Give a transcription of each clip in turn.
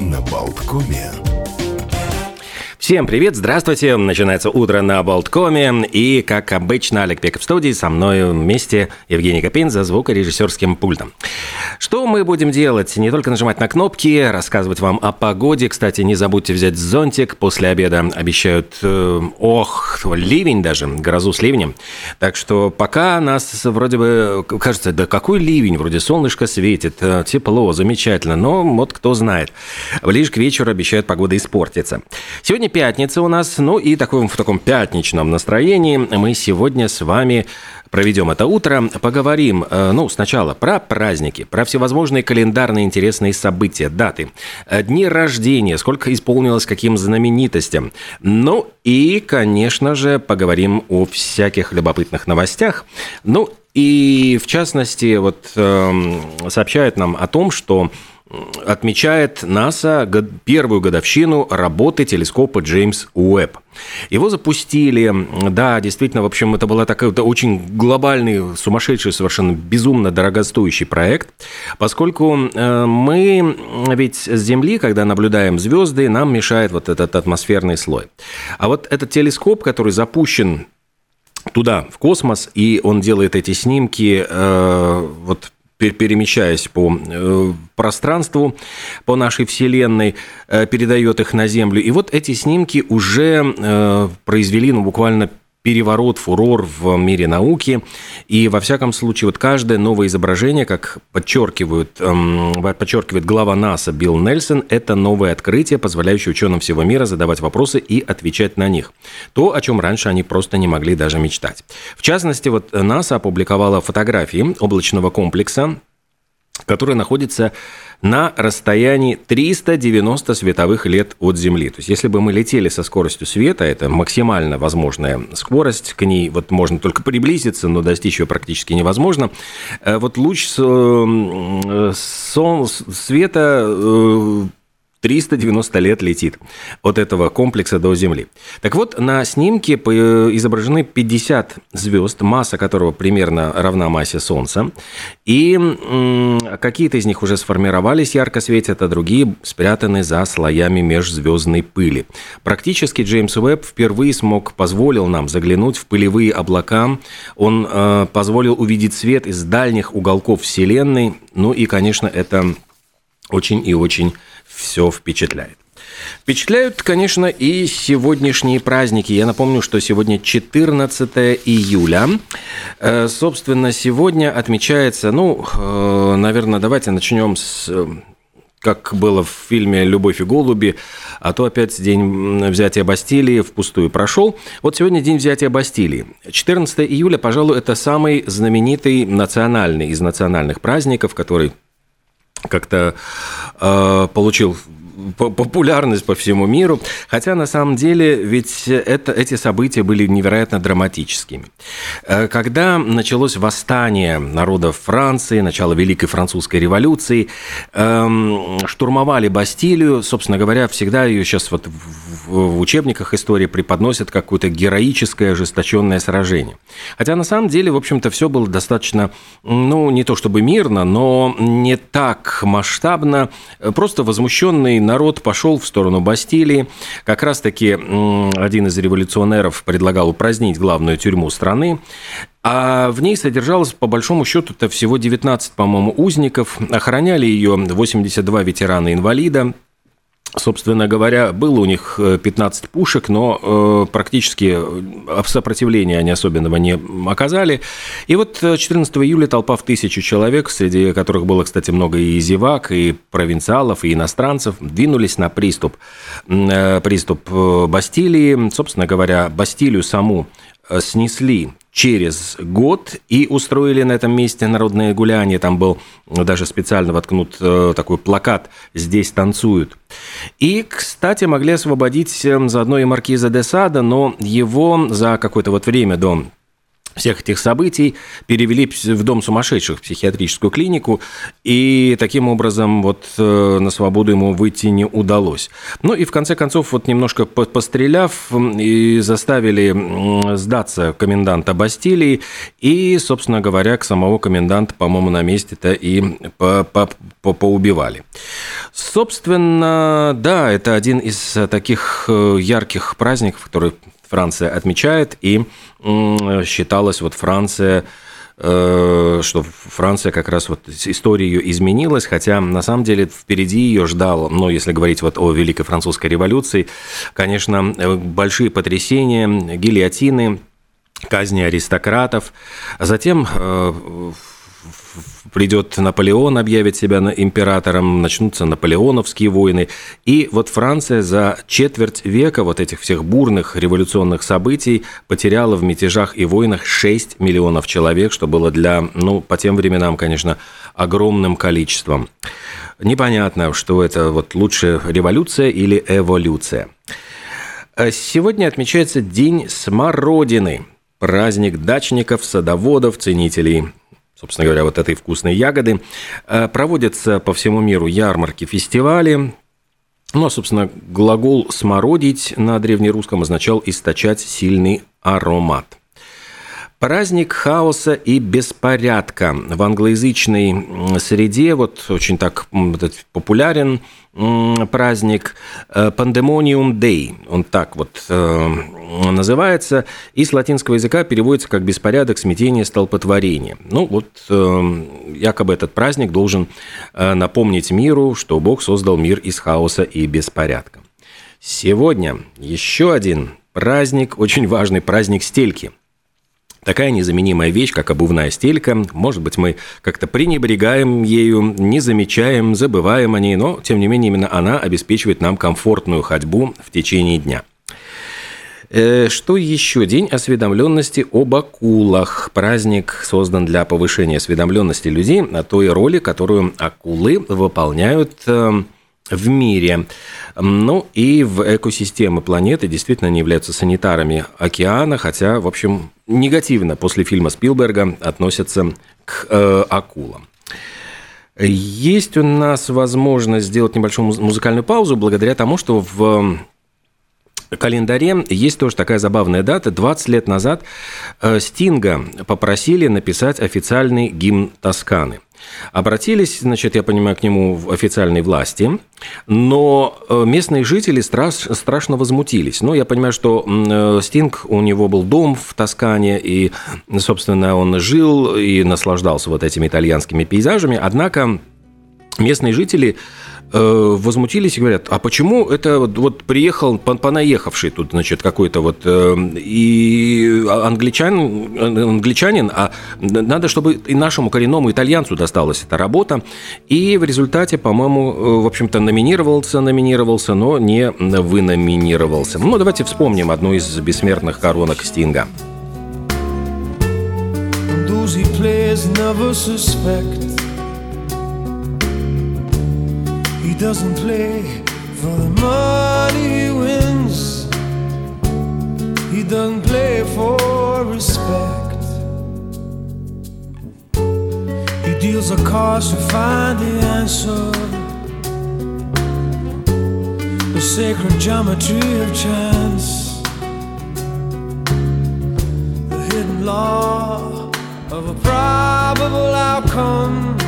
на Болткоме. Всем привет, здравствуйте. Начинается утро на Болткоме. И, как обычно, Олег Пеков в студии. Со мной вместе Евгений Копейн за звукорежиссерским пультом. Что мы будем делать? Не только нажимать на кнопки, рассказывать вам о погоде. Кстати, не забудьте взять зонтик. После обеда обещают, э, ох, ливень даже, грозу с ливнем. Так что пока нас вроде бы, кажется, да какой ливень? Вроде солнышко светит, э, тепло, замечательно. Но вот кто знает. Ближе к вечеру обещают погода испортится. Сегодня пятница у нас, ну и такой, в таком пятничном настроении мы сегодня с вами проведем это утро, поговорим, э, ну, сначала про праздники, про всевозможные календарные интересные события, даты, э, дни рождения, сколько исполнилось каким знаменитостям. Ну и, конечно же, поговорим о всяких любопытных новостях. Ну и, в частности, вот э, сообщают нам о том, что отмечает НАСА первую годовщину работы телескопа Джеймс Уэбб. Его запустили, да, действительно, в общем, это был такой это очень глобальный, сумасшедший, совершенно безумно дорогостоящий проект, поскольку э, мы ведь с Земли, когда наблюдаем звезды, нам мешает вот этот атмосферный слой. А вот этот телескоп, который запущен туда, в космос, и он делает эти снимки э, вот перемещаясь по э, пространству, по нашей Вселенной, э, передает их на Землю. И вот эти снимки уже э, произвели, ну, буквально переворот, фурор в мире науки. И во всяком случае, вот каждое новое изображение, как подчеркивают, эм, подчеркивает глава НАСА Билл Нельсон, это новое открытие, позволяющее ученым всего мира задавать вопросы и отвечать на них. То, о чем раньше они просто не могли даже мечтать. В частности, вот НАСА опубликовала фотографии облачного комплекса, который находится на расстоянии 390 световых лет от Земли. То есть, если бы мы летели со скоростью света, это максимально возможная скорость, к ней вот можно только приблизиться, но достичь ее практически невозможно. Э, вот луч э, света э, 390 лет летит от этого комплекса до Земли. Так вот, на снимке изображены 50 звезд, масса которого примерно равна массе Солнца. И какие-то из них уже сформировались, ярко светят, а другие спрятаны за слоями межзвездной пыли. Практически Джеймс Уэбб впервые смог, позволил нам заглянуть в пылевые облака. Он э, позволил увидеть свет из дальних уголков Вселенной. Ну и, конечно, это очень и очень все впечатляет. Впечатляют, конечно, и сегодняшние праздники. Я напомню, что сегодня 14 июля. Э, собственно, сегодня отмечается, ну, э, наверное, давайте начнем с э, как было в фильме «Любовь и голуби», а то опять день взятия Бастилии впустую прошел. Вот сегодня день взятия Бастилии. 14 июля, пожалуй, это самый знаменитый национальный из национальных праздников, который как-то получил популярность по всему миру. Хотя на самом деле ведь это, эти события были невероятно драматическими. Э, когда началось восстание народов Франции, начало Великой Французской революции, эм, штурмовали Бастилию, собственно говоря, всегда ее сейчас вот в учебниках истории преподносят как какое-то героическое ожесточенное сражение. Хотя на самом деле, в общем-то, все было достаточно, ну, не то чтобы мирно, но не так масштабно. Просто возмущенный народ пошел в сторону Бастилии. Как раз-таки один из революционеров предлагал упразднить главную тюрьму страны. А в ней содержалось, по большому счету, это всего 19, по-моему, узников. Охраняли ее 82 ветерана-инвалида, Собственно говоря, было у них 15 э, пушек, но э, практически э, сопротивления они особенного не оказали. И вот 14 июля толпа в тысячу человек, среди которых было, кстати, много и зевак, и провинциалов, и иностранцев, двинулись на приступ, приступ Бастилии. Собственно говоря, Бастилию саму снесли через год и устроили на этом месте народное гуляние. Там был даже специально воткнут э, такой плакат «Здесь танцуют». И, кстати, могли освободить эм, заодно и маркиза де Сада, но его за какое-то вот время до всех этих событий, перевели в дом сумасшедших, в психиатрическую клинику, и таким образом вот э, на свободу ему выйти не удалось. Ну и в конце концов, вот немножко постреляв, и заставили сдаться коменданта Бастилии, и, собственно говоря, к самого коменданта, по-моему, на месте-то и по -по -по поубивали. Собственно, да, это один из таких э, ярких праздников, который Франция отмечает, и считалось вот Франция э, что Франция как раз вот история изменилась, хотя на самом деле впереди ее ждал, ну, если говорить вот о Великой Французской революции, конечно, э, большие потрясения, гильотины, казни аристократов, затем придет Наполеон, объявит себя императором, начнутся наполеоновские войны. И вот Франция за четверть века вот этих всех бурных революционных событий потеряла в мятежах и войнах 6 миллионов человек, что было для, ну, по тем временам, конечно, огромным количеством. Непонятно, что это вот лучше революция или эволюция. Сегодня отмечается День смородины, праздник дачников, садоводов, ценителей собственно говоря, вот этой вкусной ягоды. Э, проводятся по всему миру ярмарки, фестивали. Ну, а, собственно, глагол «смородить» на древнерусском означал «источать сильный аромат». Праздник хаоса и беспорядка в англоязычной среде вот очень так популярен праздник э, Pandemonium Day, он так вот э, называется, и с латинского языка переводится как «беспорядок, смятение, столпотворение». Ну вот э, якобы этот праздник должен напомнить миру, что Бог создал мир из хаоса и беспорядка. Сегодня еще один праздник, очень важный праздник стельки – Такая незаменимая вещь, как обувная стелька. Может быть, мы как-то пренебрегаем ею, не замечаем, забываем о ней, но, тем не менее, именно она обеспечивает нам комфортную ходьбу в течение дня. Э, что еще? День осведомленности об акулах. Праздник создан для повышения осведомленности людей о той роли, которую акулы выполняют э, в мире. Ну и в экосистемы планеты действительно не являются санитарами океана, хотя, в общем, негативно после фильма Спилберга относятся к э, акулам. Есть у нас возможность сделать небольшую музыкальную паузу благодаря тому, что в календаре есть тоже такая забавная дата. 20 лет назад э, Стинга попросили написать официальный гимн Тосканы – Обратились, значит, я понимаю, к нему в официальной власти, но э, местные жители страш, страшно возмутились. Ну, я понимаю, что э, Стинг, у него был дом в Тоскане, и, собственно, он жил и наслаждался вот этими итальянскими пейзажами, однако местные жители Э, возмутились и говорят, а почему это вот, вот приехал понаехавший тут, значит, какой-то вот э, и англичанин, англичанин, а надо, чтобы и нашему коренному итальянцу досталась эта работа. И в результате, по-моему, э, в общем-то, номинировался, номинировался, но не выноминировался. Ну, давайте вспомним одну из бессмертных коронок Стинга. Those he doesn't play for the money he wins. He doesn't play for respect. He deals a cards to find the answer. The sacred geometry of chance. The hidden law of a probable outcome the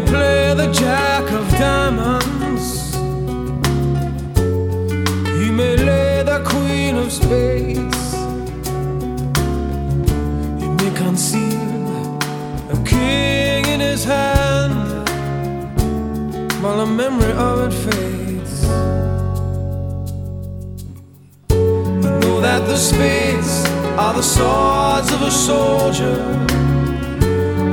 May play the jack of diamonds. He may lay the queen of spades. He may conceal a king in his hand while the memory of it fades. Know that the spades are the swords of a soldier.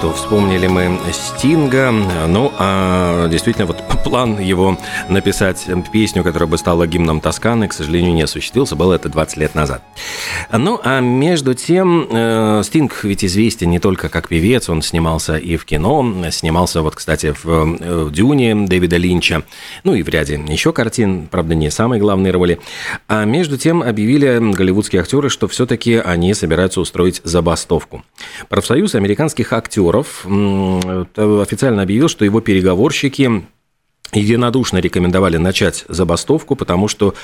Что, вспомнили мы Стинга. Ну, а действительно, вот план его написать песню, которая бы стала гимном Тосканы, к сожалению, не осуществился. Было это 20 лет назад. Ну, а между тем, э, Стинг ведь известен не только как певец, он снимался и в кино, снимался вот, кстати, в, э, в «Дюне» Дэвида Линча, ну и в ряде еще картин, правда, не самые главные роли. А между тем объявили голливудские актеры, что все-таки они собираются устроить забастовку. Профсоюз американских актеров актеров официально объявил, что его переговорщики единодушно рекомендовали начать забастовку, потому что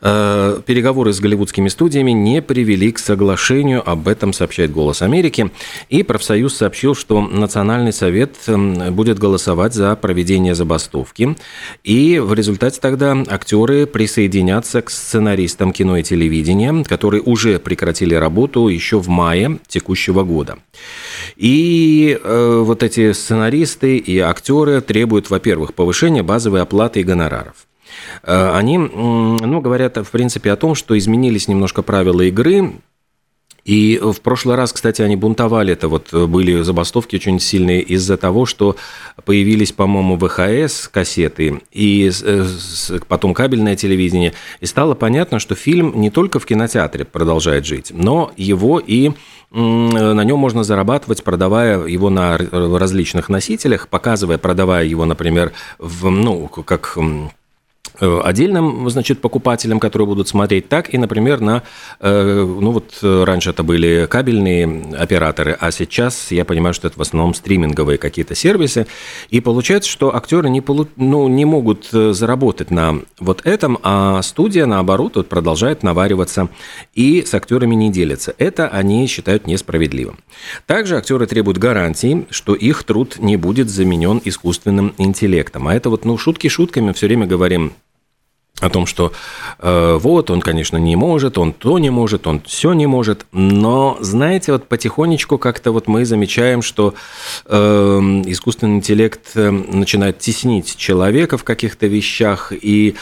э, переговоры с голливудскими студиями не привели к соглашению, об этом сообщает «Голос Америки». И профсоюз сообщил, что Национальный совет будет голосовать за проведение забастовки. И в результате тогда актеры присоединятся к сценаристам кино и телевидения, которые уже прекратили работу еще в мае текущего года. И э, вот эти сценаристы и актеры требуют, во-первых, повышения базовой оплаты и гонораров. Э, они ну, говорят, в принципе, о том, что изменились немножко правила игры, и в прошлый раз, кстати, они бунтовали. Это вот были забастовки очень сильные из-за того, что появились, по-моему, ВХС кассеты и э, потом кабельное телевидение. И стало понятно, что фильм не только в кинотеатре продолжает жить, но его и на нем можно зарабатывать, продавая его на различных носителях, показывая, продавая его, например, в, ну, как Э, отдельным, значит, покупателям, которые будут смотреть, так и, например, на, э, ну вот э, раньше это были кабельные операторы, а сейчас я понимаю, что это в основном стриминговые какие-то сервисы, и получается, что актеры не, полу, ну, не могут заработать на вот этом, а студия, наоборот, вот продолжает навариваться и с актерами не делится. Это они считают несправедливым. Также актеры требуют гарантий, что их труд не будет заменен искусственным интеллектом. А это вот, ну, шутки шутками все время говорим о том, что э, вот он, конечно, не может, он то не может, он все не может, но знаете, вот потихонечку как-то вот мы замечаем, что э, искусственный интеллект э, начинает теснить человека в каких-то вещах, и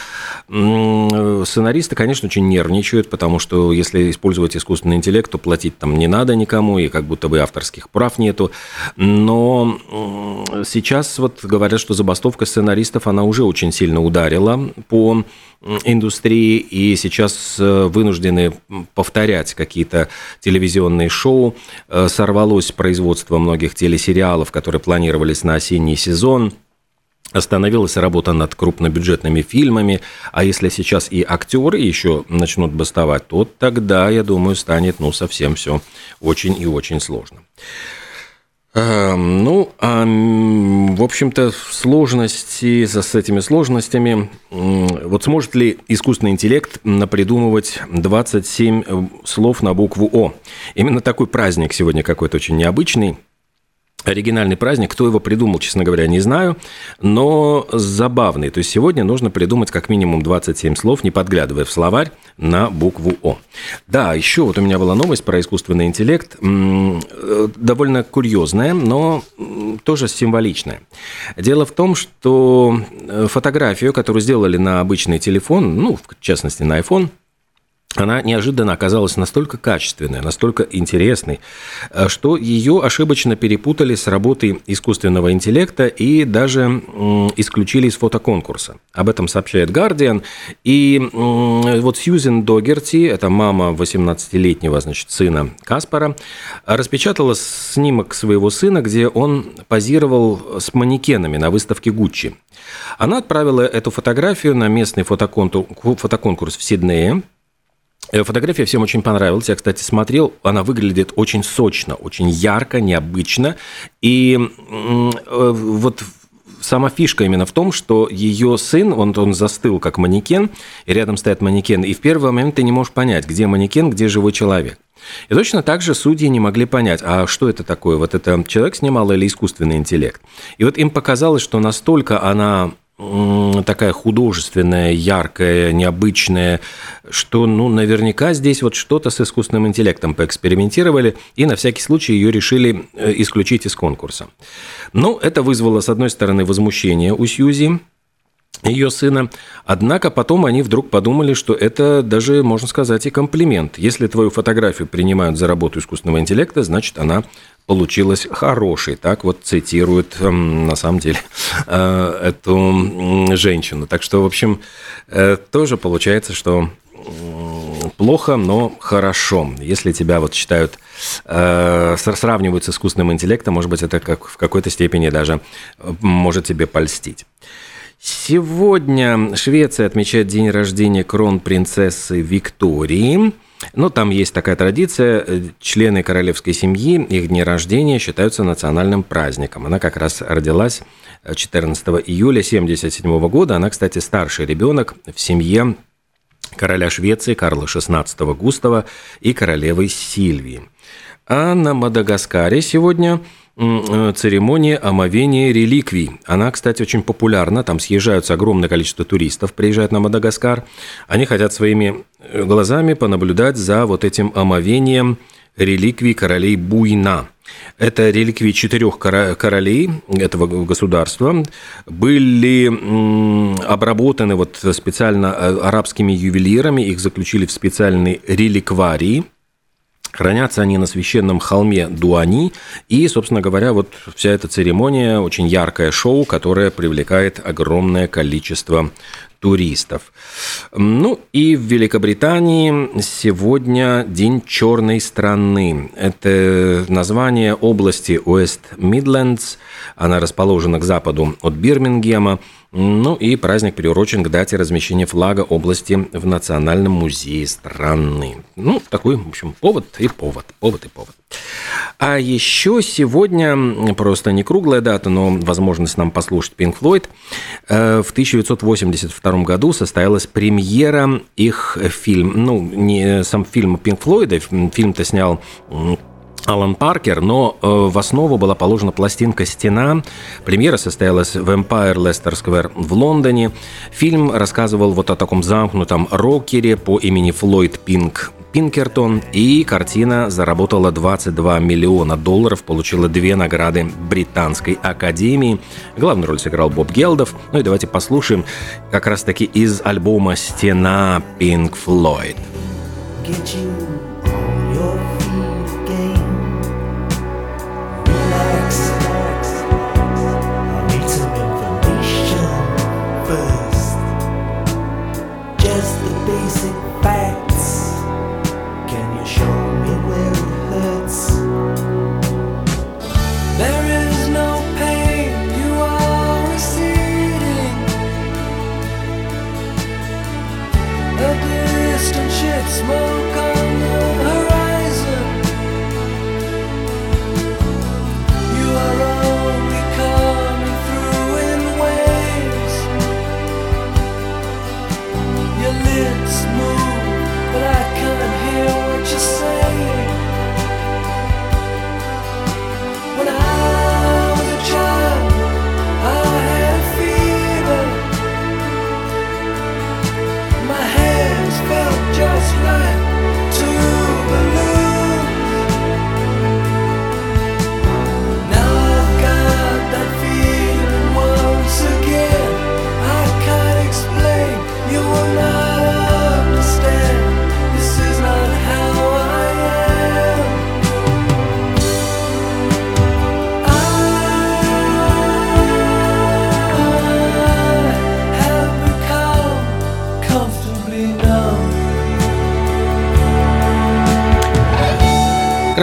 э, сценаристы, конечно, очень нервничают, потому что если использовать искусственный интеллект, то платить там не надо никому, и как будто бы авторских прав нету, но э, сейчас вот говорят, что забастовка сценаристов, она уже очень сильно ударила по индустрии и сейчас э, вынуждены повторять какие-то телевизионные шоу. Э, сорвалось производство многих телесериалов, которые планировались на осенний сезон. Остановилась работа над крупнобюджетными фильмами, а если сейчас и актеры еще начнут бастовать, то тогда, я думаю, станет ну, совсем все очень и очень сложно. Эм, ну, а, в общем-то, сложности с этими сложностями, вот сможет ли искусственный интеллект напридумывать 27 э, слов на букву О? Именно такой праздник сегодня какой-то очень необычный – оригинальный праздник. Кто его придумал, честно говоря, не знаю, но забавный. То есть сегодня нужно придумать как минимум 27 слов, не подглядывая в словарь, на букву О. Да, еще вот у меня была новость про искусственный интеллект, э, довольно курьезная, но тоже символичная. Дело в том, что э, фотографию, которую сделали на обычный телефон, ну, в частности, на iPhone, она неожиданно оказалась настолько качественной, настолько интересной, э, что ее ошибочно перепутали с работой искусственного интеллекта и даже исключили из фотоконкурса. Об этом сообщает Guardian. И вот Сьюзен Догерти, это мама 18-летнего значит, сына Каспара, распечатала снимок своего сына, где он позировал с манекенами на выставке Гуччи. Она отправила эту фотографию на местный фотоконкурс в Сиднее, фотография всем очень понравилась. Я, кстати, смотрел. Она выглядит очень сочно, очень ярко, необычно. И э, вот сама фишка именно в том, что ее сын, он, он застыл как манекен, и рядом стоят манекен, и в первый момент ты не можешь понять, где манекен, где живой человек. И точно так же судьи не могли понять, а что это такое, вот это человек снимал или искусственный интеллект. И вот им показалось, что настолько она такая художественная, яркая, необычная, что, ну, наверняка здесь вот что-то с искусственным интеллектом поэкспериментировали и на всякий случай ее решили э, исключить из конкурса. Ну, это вызвало, с одной стороны, возмущение у Сьюзи, ее сына. Однако потом они вдруг подумали, что это даже, можно сказать, и комплимент. Если твою фотографию принимают за работу искусственного интеллекта, значит, она получилась хорошей. Так вот цитирует, эм, на самом деле, э, эту женщину. Так что, в общем, э, тоже получается, что плохо, но хорошо. Если тебя вот считают, э, сравнивают с искусственным интеллектом, может быть, это как в какой-то степени даже может тебе польстить. Сегодня Швеция отмечает день рождения кронпринцессы Виктории. Ну, там есть такая традиция, члены королевской семьи, их дни рождения считаются национальным праздником. Она как раз родилась 14 июля 1977 года. Она, кстати, старший ребенок в семье короля Швеции Карла XVI Густава и королевы Сильвии. А на Мадагаскаре сегодня Э, церемония омовения реликвий. Она, кстати, очень популярна. Там съезжаются огромное количество туристов, приезжают на Мадагаскар. Они хотят своими э, глазами понаблюдать за вот этим омовением реликвий королей Буйна. Это реликвии четырех королей этого государства были обработаны вот специально э, арабскими ювелирами, их заключили в специальные реликварии – Хранятся они на священном холме Дуани. И, собственно говоря, вот вся эта церемония очень яркое шоу, которое привлекает огромное количество туристов. Ну и в Великобритании сегодня День черной страны. Это название области Уэст Мидлендс. Она расположена к западу от Бирмингема. Ну и праздник приурочен к дате размещения флага области в Национальном музее страны. Ну, такой, в общем, повод и повод, повод и повод. А еще сегодня, просто не круглая дата, но возможность нам послушать Pink Floyd, э, в 1982 году состоялась премьера их фильм, ну, не сам фильм Pink Floyd, фильм-то снял Алан Паркер, но э, в основу была положена пластинка «Стена». Премьера состоялась в Empire Leicester Square в Лондоне. Фильм рассказывал вот о таком замкнутом рокере по имени Флойд Пинк Пинкертон, и картина заработала 22 миллиона долларов, получила две награды Британской Академии. Главную роль сыграл Боб Гелдов. Ну и давайте послушаем как раз-таки из альбома «Стена» Pink Floyd. Get you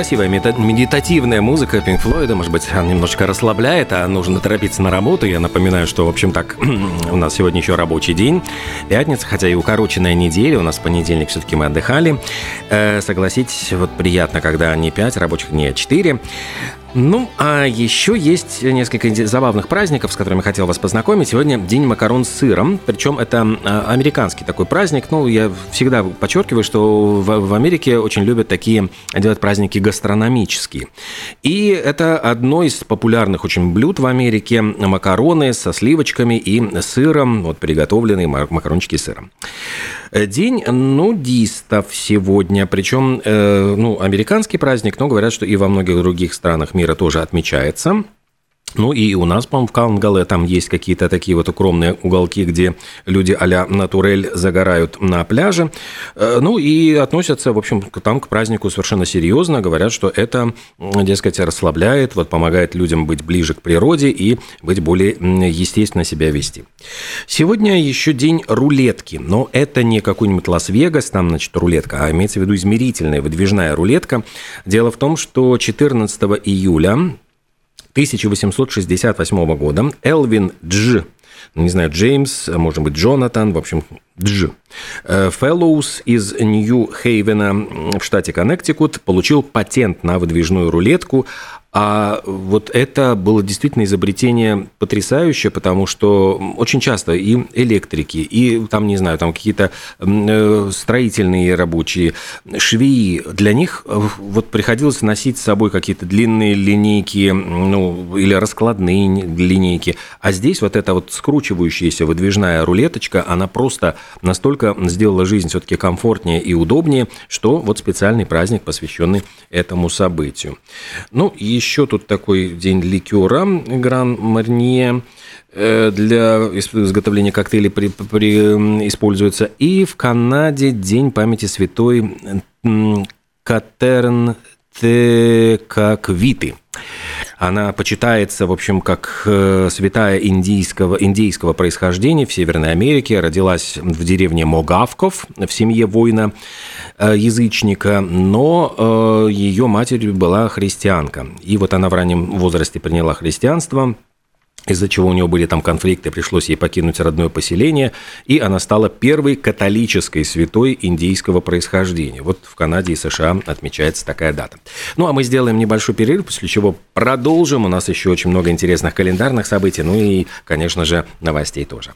красивая медитативная музыка Pink Floyd, может быть, она немножечко расслабляет, а нужно торопиться на работу. Я напоминаю, что, в общем, так, у нас сегодня еще рабочий день, пятница, хотя и укороченная неделя, у нас понедельник все-таки мы отдыхали. Э, согласитесь, вот приятно, когда не 5 рабочих дней, а 4. Ну, а еще есть несколько забавных праздников, с которыми хотел вас познакомить. Сегодня День макарон с сыром, причем это а, американский такой праздник. Ну, я всегда подчеркиваю, что в, Америке очень любят такие делать праздники гастрономические. И это одно из популярных очень блюд в Америке – макароны со сливочками и сыром, вот приготовленные макарончики с сыром. Э, день нудистов сегодня, причем, э, ну, американский праздник, но говорят, что и во многих других странах мира тоже отмечается. Ну и у нас, по-моему, в Калнгале там есть какие-то такие вот укромные уголки, где люди а-ля натурель загорают на пляже. Э, ну и относятся, в общем, там к празднику совершенно серьезно. Говорят, что это, дескать, расслабляет, вот помогает людям быть ближе к природе и быть более естественно себя вести. Сегодня еще день рулетки, но это не какой-нибудь Лас-Вегас, там, значит, рулетка, а имеется в виду измерительная выдвижная рулетка. Дело в том, что 14 июля 1868 года Элвин Дж ну, не знаю, Джеймс, может быть, Джонатан, в общем, Дж. Э, Фэллоус из Нью-Хейвена в штате Коннектикут получил патент на выдвижную рулетку, а вот это было действительно изобретение потрясающее, потому что очень часто и электрики, и там, не знаю, там какие-то э, строительные рабочие, швеи, для них э, вот приходилось носить с собой какие-то длинные линейки, ну, или раскладные линейки. А здесь вот эта вот скручивающаяся выдвижная рулеточка, она просто настолько сделала жизнь все-таки комфортнее и удобнее, что вот специальный праздник, посвященный этому событию. Ну, и еще тут такой день ликера Гран Марнье э, для изготовления коктейлей при, при, используется. И в Канаде День памяти святой Катерн Текаквиты. Она почитается, в общем, как э, святая индийского, индейского происхождения в Северной Америке. Родилась в деревне Могавков в семье воина э, но э, ее матерью была христианка. И вот она в раннем возрасте приняла христианство – из-за чего у нее были там конфликты, пришлось ей покинуть родное поселение, и она стала первой католической святой индийского происхождения. Вот в Канаде и США отмечается такая дата. Ну, а мы сделаем небольшой перерыв, после чего продолжим. У нас еще очень много интересных календарных событий, ну и, конечно же, новостей тоже.